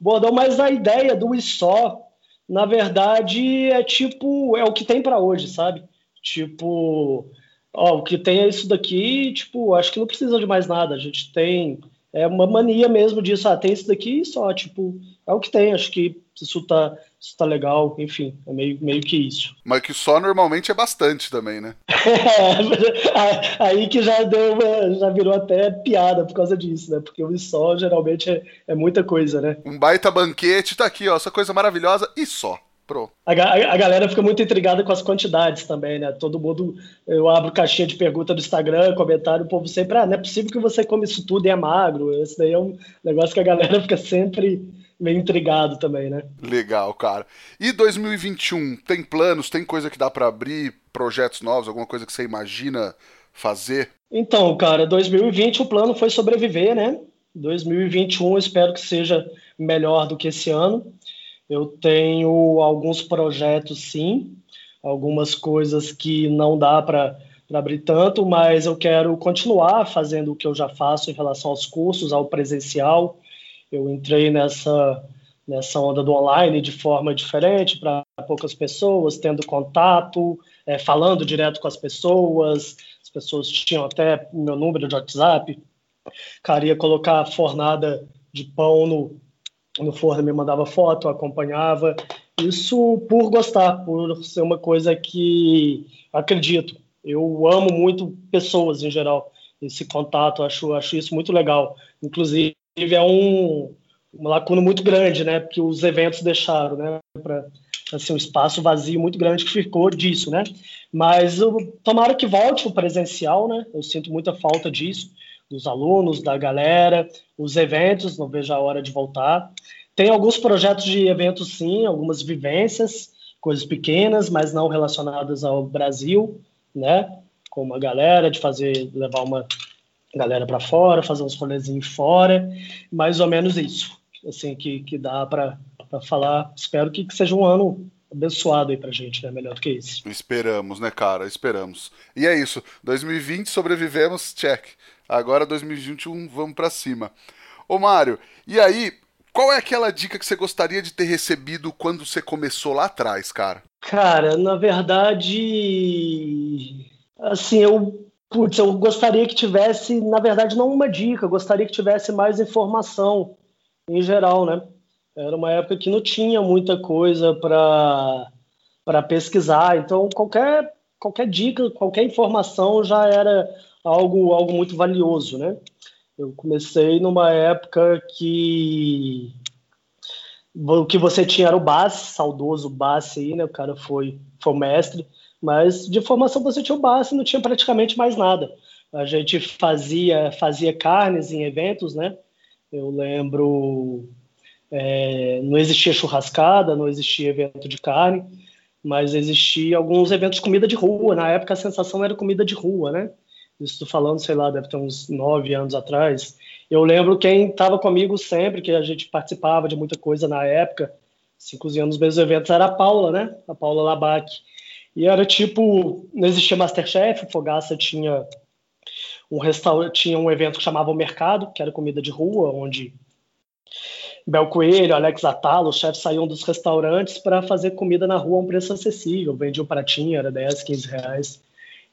bordão, mas a ideia do e só, na verdade, é tipo, é o que tem para hoje, sabe? Tipo, ó, o que tem é isso daqui, tipo, acho que não precisa de mais nada. A gente tem é uma mania mesmo disso, ah, tem isso daqui e só, tipo, é o que tem, acho que isso tá, tá legal, enfim, é meio, meio que isso. Mas que só normalmente é bastante também, né? [laughs] é, aí que já deu uma, já virou até piada por causa disso, né? Porque o só geralmente é, é muita coisa, né? Um baita banquete, tá aqui, ó, essa coisa maravilhosa e só. A, a, a, galera fica muito intrigada com as quantidades também, né? Todo mundo, eu abro caixinha de pergunta do Instagram, comentário, o povo sempre, ah, não é possível que você come isso tudo e é magro. Esse daí é um negócio que a galera [laughs] fica sempre meio intrigado também, né? Legal, cara. E 2021, tem planos, tem coisa que dá para abrir, projetos novos, alguma coisa que você imagina fazer? Então, cara, 2020 o plano foi sobreviver, né? 2021 espero que seja melhor do que esse ano. Eu tenho alguns projetos, sim, algumas coisas que não dá para abrir tanto, mas eu quero continuar fazendo o que eu já faço em relação aos cursos, ao presencial. Eu entrei nessa, nessa onda do online de forma diferente para poucas pessoas, tendo contato, é, falando direto com as pessoas. As pessoas tinham até meu número de WhatsApp. Cara, ia colocar fornada de pão no, no forno me mandava foto, acompanhava. Isso por gostar, por ser uma coisa que acredito. Eu amo muito pessoas em geral, esse contato, acho, acho isso muito legal. Inclusive, é um, uma lacuna muito grande, né? Porque os eventos deixaram, né? Para assim, um espaço vazio muito grande que ficou disso, né? Mas eu, tomara que volte o presencial, né? Eu sinto muita falta disso dos alunos, da galera, os eventos, não vejo a hora de voltar. Tem alguns projetos de eventos, sim, algumas vivências, coisas pequenas, mas não relacionadas ao Brasil, né? Com uma galera, de fazer, levar uma galera para fora, fazer uns rolezinhos fora, mais ou menos isso, assim, que, que dá para falar. Espero que, que seja um ano abençoado aí pra gente, né? Melhor do que esse. Esperamos, né, cara? Esperamos. E é isso. 2020 sobrevivemos, check. Agora 2021 vamos para cima. Ô Mário, e aí, qual é aquela dica que você gostaria de ter recebido quando você começou lá atrás, cara? Cara, na verdade, assim, eu Putz, eu gostaria que tivesse, na verdade, não uma dica, gostaria que tivesse mais informação em geral, né? Era uma época que não tinha muita coisa para pesquisar, então qualquer, qualquer dica, qualquer informação já era algo, algo muito valioso, né? Eu comecei numa época que o que você tinha era o Bassi, saudoso Bassi aí, né? O cara foi, foi mestre, mas de formação você tinha o Bassi, não tinha praticamente mais nada. A gente fazia fazia carnes em eventos, né? Eu lembro é, não existia churrascada, não existia evento de carne, mas existia alguns eventos de comida de rua. Na época a sensação era comida de rua, né? Isso falando, sei lá, deve ter uns nove anos atrás. Eu lembro quem estava comigo sempre, que a gente participava de muita coisa na época, assim, cozinhando nos meus eventos, era a Paula, né? A Paula Labac. E era tipo, não existia Masterchef, o Fogaça tinha um restaurante, tinha um evento que chamava O Mercado, que era comida de rua, onde Bel Coelho, Alex Atalo, os chefes saíam dos restaurantes para fazer comida na rua a um preço acessível. Vendia um pratinho, era 10, 15 reais.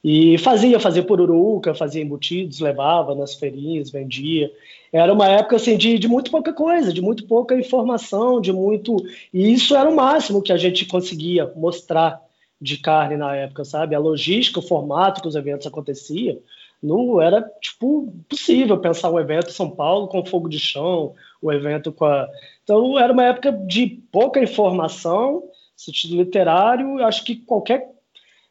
E fazia, fazia pururuca, fazia embutidos, levava nas feirinhas, vendia. Era uma época assim de, de muito pouca coisa, de muito pouca informação, de muito. E isso era o máximo que a gente conseguia mostrar de carne na época, sabe? A logística, o formato que os eventos aconteciam, não era tipo possível pensar um evento em São Paulo com fogo de chão, o um evento com a. Então era uma época de pouca informação, sentido literário. Acho que qualquer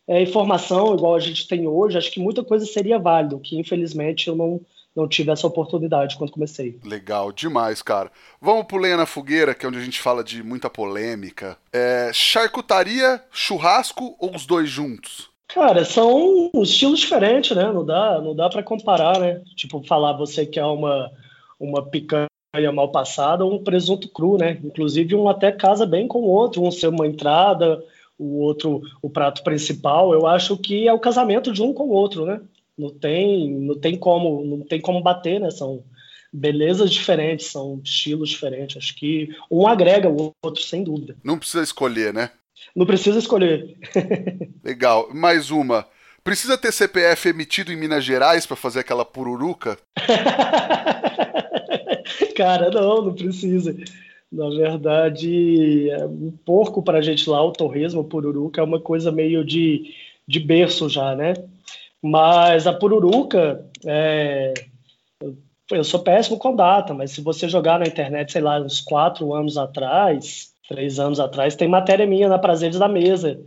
é, informação igual a gente tem hoje, acho que muita coisa seria válido, que infelizmente eu não não tive essa oportunidade quando comecei. Legal, demais, cara. Vamos pro Lenha na Fogueira, que é onde a gente fala de muita polêmica. É, charcutaria, churrasco ou os dois juntos? Cara, são estilos diferentes, né? Não dá, não dá para comparar, né? Tipo, falar você que é uma, uma picanha mal passada ou um presunto cru, né? Inclusive, um até casa bem com o outro, um ser uma entrada, o outro o prato principal. Eu acho que é o casamento de um com o outro, né? Não tem, não tem como, não tem como bater, né? São belezas diferentes, são estilos diferentes. Acho que um agrega o outro, sem dúvida. Não precisa escolher, né? Não precisa escolher. [laughs] Legal. Mais uma. Precisa ter CPF emitido em Minas Gerais para fazer aquela pururuca? [laughs] Cara, não, não precisa. Na verdade, é um porco para a gente lá, o torresmo, o pururuca, é uma coisa meio de, de berço já, né? Mas a pururuca, é... eu sou péssimo com data, mas se você jogar na internet, sei lá, uns quatro anos atrás, três anos atrás, tem matéria minha na Prazeres da Mesa,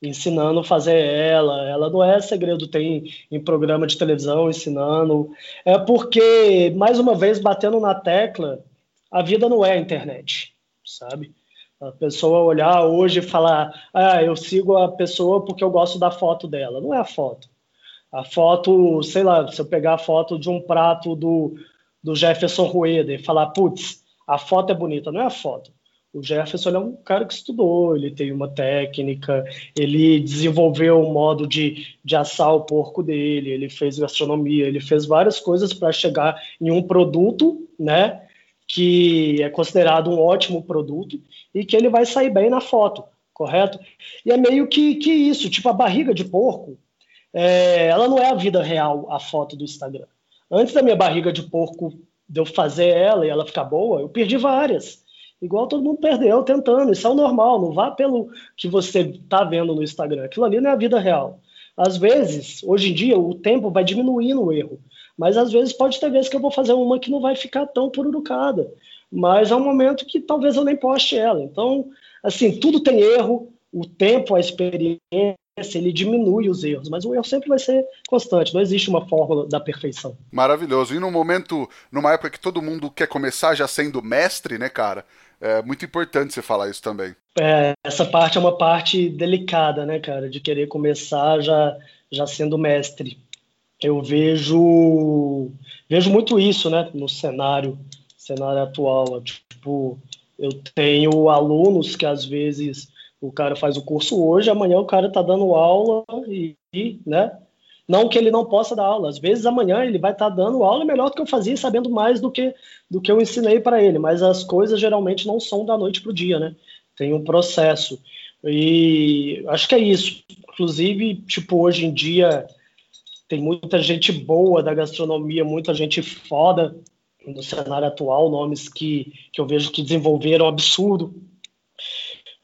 ensinando a fazer ela. Ela não é segredo, tem em programa de televisão ensinando. É porque, mais uma vez, batendo na tecla, a vida não é a internet, sabe? A pessoa olhar hoje e falar, ah, eu sigo a pessoa porque eu gosto da foto dela. Não é a foto. A foto, sei lá, se eu pegar a foto de um prato do, do Jefferson Rueda e falar, putz, a foto é bonita, não é a foto. O Jefferson é um cara que estudou, ele tem uma técnica, ele desenvolveu um modo de, de assar o porco dele, ele fez gastronomia, ele fez várias coisas para chegar em um produto, né, que é considerado um ótimo produto e que ele vai sair bem na foto, correto? E é meio que, que isso, tipo a barriga de porco, é, ela não é a vida real, a foto do Instagram. Antes da minha barriga de porco, de eu fazer ela e ela ficar boa, eu perdi várias igual todo mundo perdeu tentando. Isso é o normal, não vá pelo que você está vendo no Instagram. Aquilo ali não é a vida real. Às vezes, hoje em dia, o tempo vai diminuindo o erro. Mas às vezes pode ter vezes que eu vou fazer uma que não vai ficar tão pururucada. Mas é um momento que talvez eu nem poste ela. Então, assim, tudo tem erro, o tempo, a experiência, ele diminui os erros, mas o erro sempre vai ser constante, não existe uma fórmula da perfeição. Maravilhoso. E num momento, numa época que todo mundo quer começar já sendo mestre, né, cara? É muito importante você falar isso também. É, essa parte é uma parte delicada, né, cara, de querer começar já, já sendo mestre. Eu vejo vejo muito isso, né, no cenário cenário atual. Tipo, eu tenho alunos que às vezes o cara faz o curso hoje, amanhã o cara tá dando aula e, né, não que ele não possa dar aula. Às vezes amanhã ele vai estar tá dando aula melhor do que eu fazia, sabendo mais do que, do que eu ensinei para ele. Mas as coisas geralmente não são da noite para o dia, né? Tem um processo. E acho que é isso. Inclusive, tipo, hoje em dia tem muita gente boa da gastronomia, muita gente foda no cenário atual, nomes que, que eu vejo que desenvolveram absurdo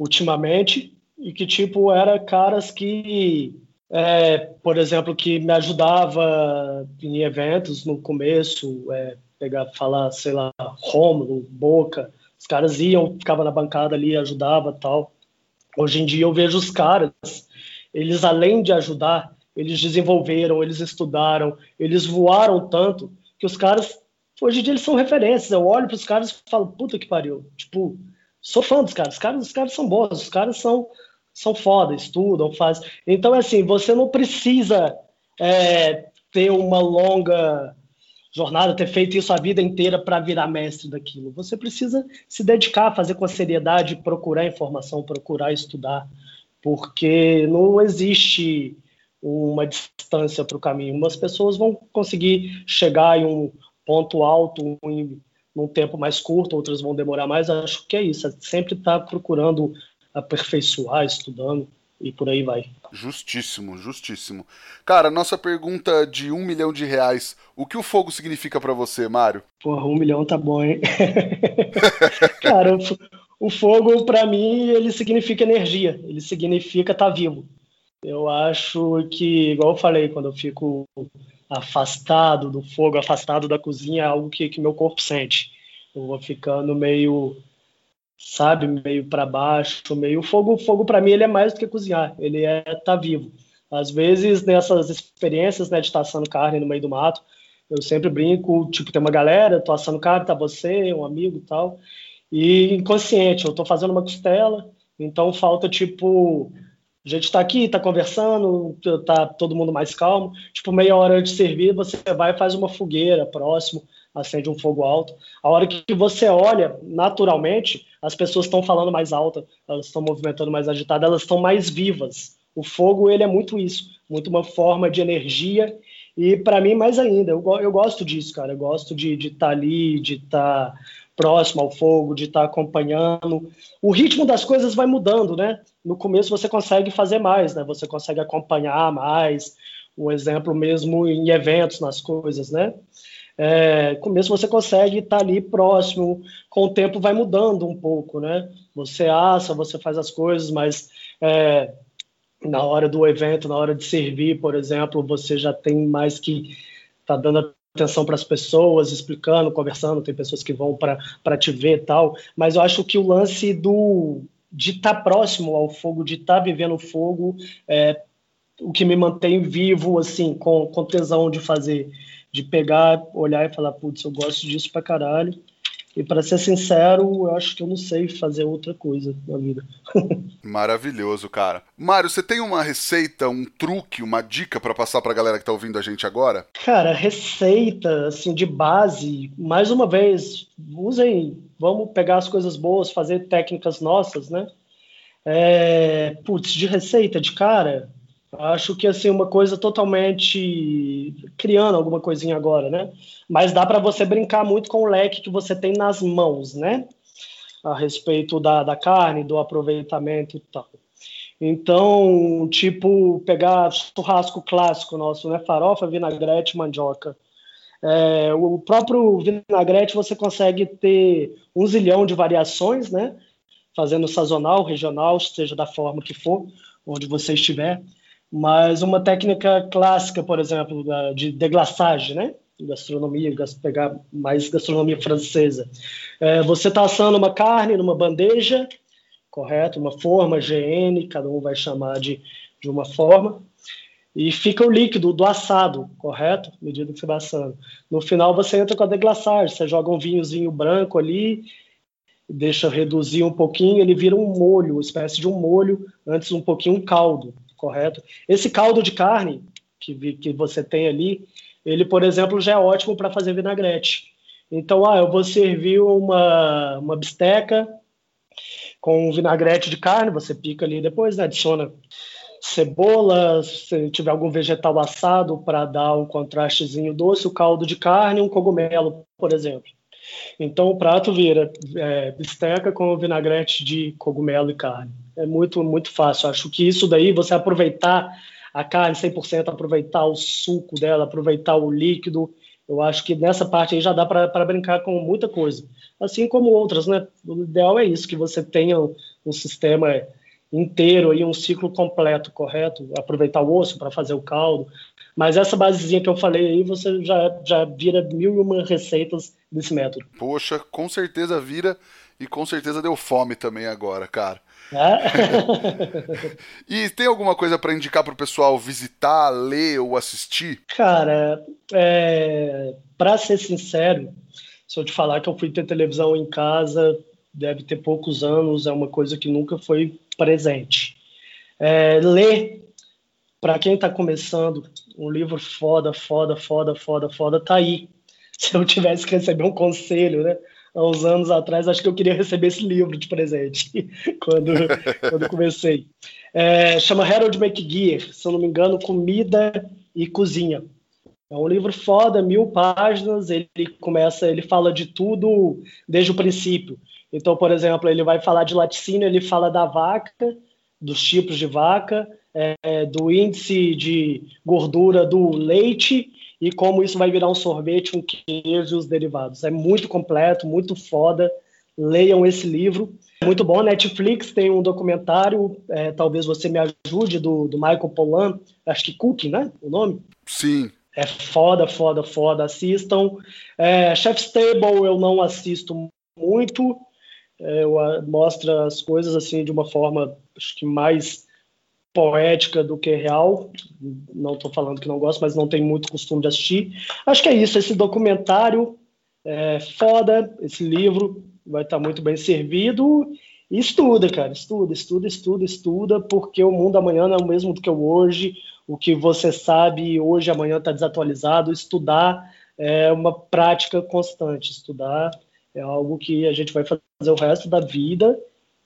ultimamente e que, tipo, era caras que é, por exemplo, que me ajudava em eventos no começo, é, pegar, falar, sei lá, Rômulo, Boca, os caras iam, ficava na bancada ali, ajudava tal. Hoje em dia eu vejo os caras, eles além de ajudar, eles desenvolveram, eles estudaram, eles voaram tanto que os caras, hoje em dia eles são referências. Eu olho para os caras e falo, puta que pariu. Tipo, sou fã dos caras, os caras, os caras são bons, os caras são são foda, estudam, fazem. Então, assim, você não precisa é, ter uma longa jornada, ter feito isso a vida inteira para virar mestre daquilo. Você precisa se dedicar, fazer com seriedade, procurar informação, procurar estudar, porque não existe uma distância para o caminho. Umas pessoas vão conseguir chegar em um ponto alto em um tempo mais curto, outras vão demorar mais. Acho que é isso, é sempre estar tá procurando aperfeiçoar, estudando e por aí vai. Justíssimo, justíssimo. Cara, nossa pergunta de um milhão de reais. O que o fogo significa para você, Mário? Porra, um milhão tá bom, hein? [laughs] Cara, o, o fogo, para mim, ele significa energia. Ele significa estar tá vivo. Eu acho que, igual eu falei, quando eu fico afastado do fogo, afastado da cozinha, é algo que, que meu corpo sente. Eu vou ficando meio sabe, meio para baixo, meio fogo. Fogo para mim ele é mais do que cozinhar, ele é tá vivo. Às vezes nessas experiências, né, de estar assando carne no meio do mato, eu sempre brinco, tipo, tem uma galera, tô assando carne, tá você, um amigo e tal, e inconsciente, eu tô fazendo uma costela, então falta tipo a gente está aqui, está conversando, tá todo mundo mais calmo. Tipo, meia hora antes de servir, você vai e faz uma fogueira próximo, acende um fogo alto. A hora que você olha, naturalmente, as pessoas estão falando mais alto, elas estão movimentando mais agitado, elas estão mais vivas. O fogo, ele é muito isso, muito uma forma de energia. E para mim, mais ainda, eu, eu gosto disso, cara. Eu gosto de estar tá ali, de estar. Tá próximo ao fogo, de estar tá acompanhando. O ritmo das coisas vai mudando, né? No começo você consegue fazer mais, né? Você consegue acompanhar mais. Um exemplo mesmo em eventos, nas coisas, né? É, começo você consegue estar tá ali próximo, com o tempo vai mudando um pouco, né? Você assa, você faz as coisas, mas é, na hora do evento, na hora de servir, por exemplo, você já tem mais que tá dando atenção para as pessoas, explicando, conversando, tem pessoas que vão para te ver e tal, mas eu acho que o lance do de estar tá próximo ao fogo, de estar tá vivendo o fogo, é o que me mantém vivo, assim, com, com tesão de fazer, de pegar, olhar e falar, putz, eu gosto disso pra caralho, e para ser sincero, eu acho que eu não sei fazer outra coisa na vida. [laughs] Maravilhoso, cara. Mário, você tem uma receita, um truque, uma dica para passar para a galera que tá ouvindo a gente agora? Cara, receita assim de base, mais uma vez, usem, vamos pegar as coisas boas, fazer técnicas nossas, né? É, putz, de receita de cara, Acho que assim uma coisa totalmente criando alguma coisinha agora, né? Mas dá para você brincar muito com o leque que você tem nas mãos, né? A respeito da, da carne, do aproveitamento e tal. Então, tipo, pegar churrasco clássico nosso, né? Farofa, vinagrete, mandioca. É, o próprio vinagrete você consegue ter um zilhão de variações, né? Fazendo sazonal, regional, seja da forma que for, onde você estiver. Mas uma técnica clássica, por exemplo, de deglaçage, né? gastronomia, pegar mais gastronomia francesa. É, você está assando uma carne numa bandeja, correto? Uma forma GN, cada um vai chamar de, de uma forma, e fica o líquido do assado, correto? Medida que você vai assando. No final você entra com a deglaçagem, você joga um vinhozinho branco ali, deixa reduzir um pouquinho, ele vira um molho, uma espécie de um molho, antes um pouquinho um caldo correto? Esse caldo de carne que, que você tem ali, ele, por exemplo, já é ótimo para fazer vinagrete. Então, ah, eu vou servir uma, uma bisteca com vinagrete de carne, você pica ali depois, né, adiciona cebola, se tiver algum vegetal assado para dar um contrastezinho doce, o caldo de carne, um cogumelo, por exemplo. Então o prato vira é, bisteca com vinagrete de cogumelo e carne. É muito, muito fácil. Acho que isso daí, você aproveitar a carne 100%, aproveitar o suco dela, aproveitar o líquido, eu acho que nessa parte aí já dá para brincar com muita coisa. Assim como outras, né? O ideal é isso, que você tenha um sistema inteiro e um ciclo completo, correto? Aproveitar o osso para fazer o caldo. Mas essa basezinha que eu falei aí, você já, já vira mil e uma receitas desse método. Poxa, com certeza vira e com certeza deu fome também agora, cara. E tem alguma coisa para indicar para o pessoal visitar, ler ou assistir? Cara, é... para ser sincero, se eu te falar que eu fui ter televisão em casa, deve ter poucos anos, é uma coisa que nunca foi presente. É, ler, para quem está começando, um livro foda, foda, foda, foda, foda, tá aí. [laughs] Se eu tivesse que receber um conselho, né? Há uns anos atrás, acho que eu queria receber esse livro de presente, [laughs] quando, quando comecei. É, chama Harold McGear, se eu não me engano, Comida e Cozinha. É um livro foda, mil páginas, ele começa, ele fala de tudo desde o princípio. Então, por exemplo, ele vai falar de laticínio, ele fala da vaca, dos tipos de vaca, é, do índice de gordura do leite e como isso vai virar um sorvete, um queijo e os derivados. É muito completo, muito foda. Leiam esse livro. Muito bom. Netflix tem um documentário, é, talvez você me ajude, do, do Michael Pollan, acho que Cooking, né? O nome? Sim. É foda, foda, foda. Assistam. É, Chef's Table eu não assisto muito. É, eu, mostra as coisas assim de uma forma acho que mais poética do que real. Não estou falando que não gosto, mas não tenho muito costume de assistir. Acho que é isso. Esse documentário é foda. Esse livro vai estar muito bem servido. E estuda, cara. Estuda, estuda, estuda, estuda, porque o mundo amanhã não é o mesmo do que o hoje. O que você sabe hoje, amanhã está desatualizado. Estudar é uma prática constante. Estudar é algo que a gente vai fazer o resto da vida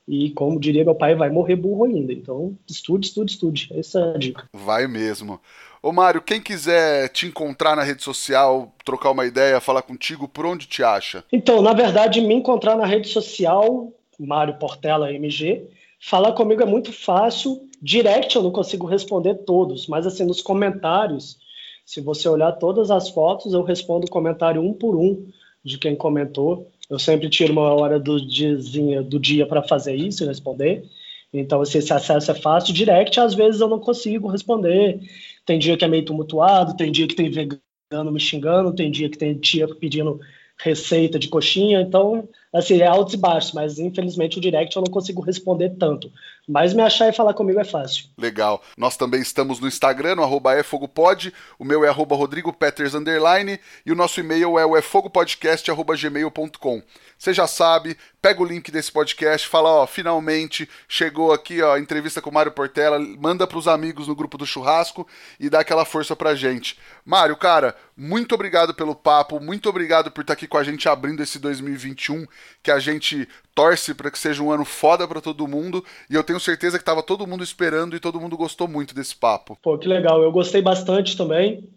e, como diria meu pai, vai morrer burro ainda. Então, estude, estude, estude. Essa é a dica. Vai mesmo. Ô Mário, quem quiser te encontrar na rede social, trocar uma ideia, falar contigo, por onde te acha? Então, na verdade, me encontrar na rede social, Mário Portela MG, falar comigo é muito fácil. Direct eu não consigo responder todos, mas assim, nos comentários, se você olhar todas as fotos, eu respondo comentário um por um de quem comentou. Eu sempre tiro uma hora do, diazinha, do dia para fazer isso e responder. Então, assim, esse acesso é fácil. Direct, às vezes, eu não consigo responder. Tem dia que é meio tumultuado, tem dia que tem vegano me xingando, tem dia que tem tia pedindo receita de coxinha. Então, assim, é altos e baixos, mas infelizmente o direct eu não consigo responder tanto. Mas me achar e falar comigo é fácil. Legal. Nós também estamos no Instagram, no arroba efogopod, o meu é arroba rodrigopeters, underline, e o nosso e-mail é o efogopodcast.gmail.com. Você já sabe, pega o link desse podcast, fala, ó, finalmente chegou aqui, ó, a entrevista com o Mário Portela, manda pros amigos no grupo do churrasco e dá aquela força pra gente. Mário, cara, muito obrigado pelo papo, muito obrigado por estar aqui com a gente abrindo esse 2021 que a gente torce para que seja um ano foda para todo mundo e eu tenho certeza que estava todo mundo esperando e todo mundo gostou muito desse papo. Pô, que legal, eu gostei bastante também.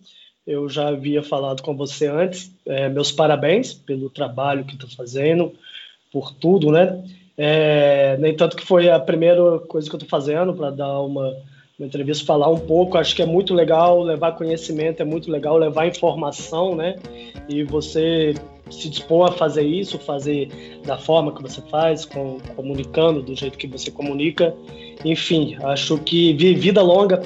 Eu já havia falado com você antes. É, meus parabéns pelo trabalho que está fazendo, por tudo, né? É, nem tanto que foi a primeira coisa que eu fazendo para dar uma, uma entrevista, falar um pouco. Acho que é muito legal levar conhecimento, é muito legal levar informação, né? E você se dispor a fazer isso, fazer da forma que você faz, com, comunicando do jeito que você comunica. Enfim, acho que vida longa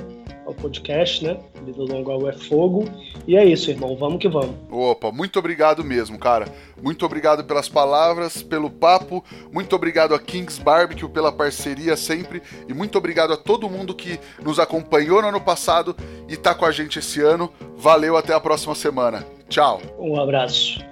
ao podcast, né? Vida longa ao É Fogo. E é isso, irmão. Vamos que vamos. Opa, muito obrigado mesmo, cara. Muito obrigado pelas palavras, pelo papo. Muito obrigado a Kings Barbecue pela parceria sempre. E muito obrigado a todo mundo que nos acompanhou no ano passado e tá com a gente esse ano. Valeu, até a próxima semana. Tchau. Um abraço.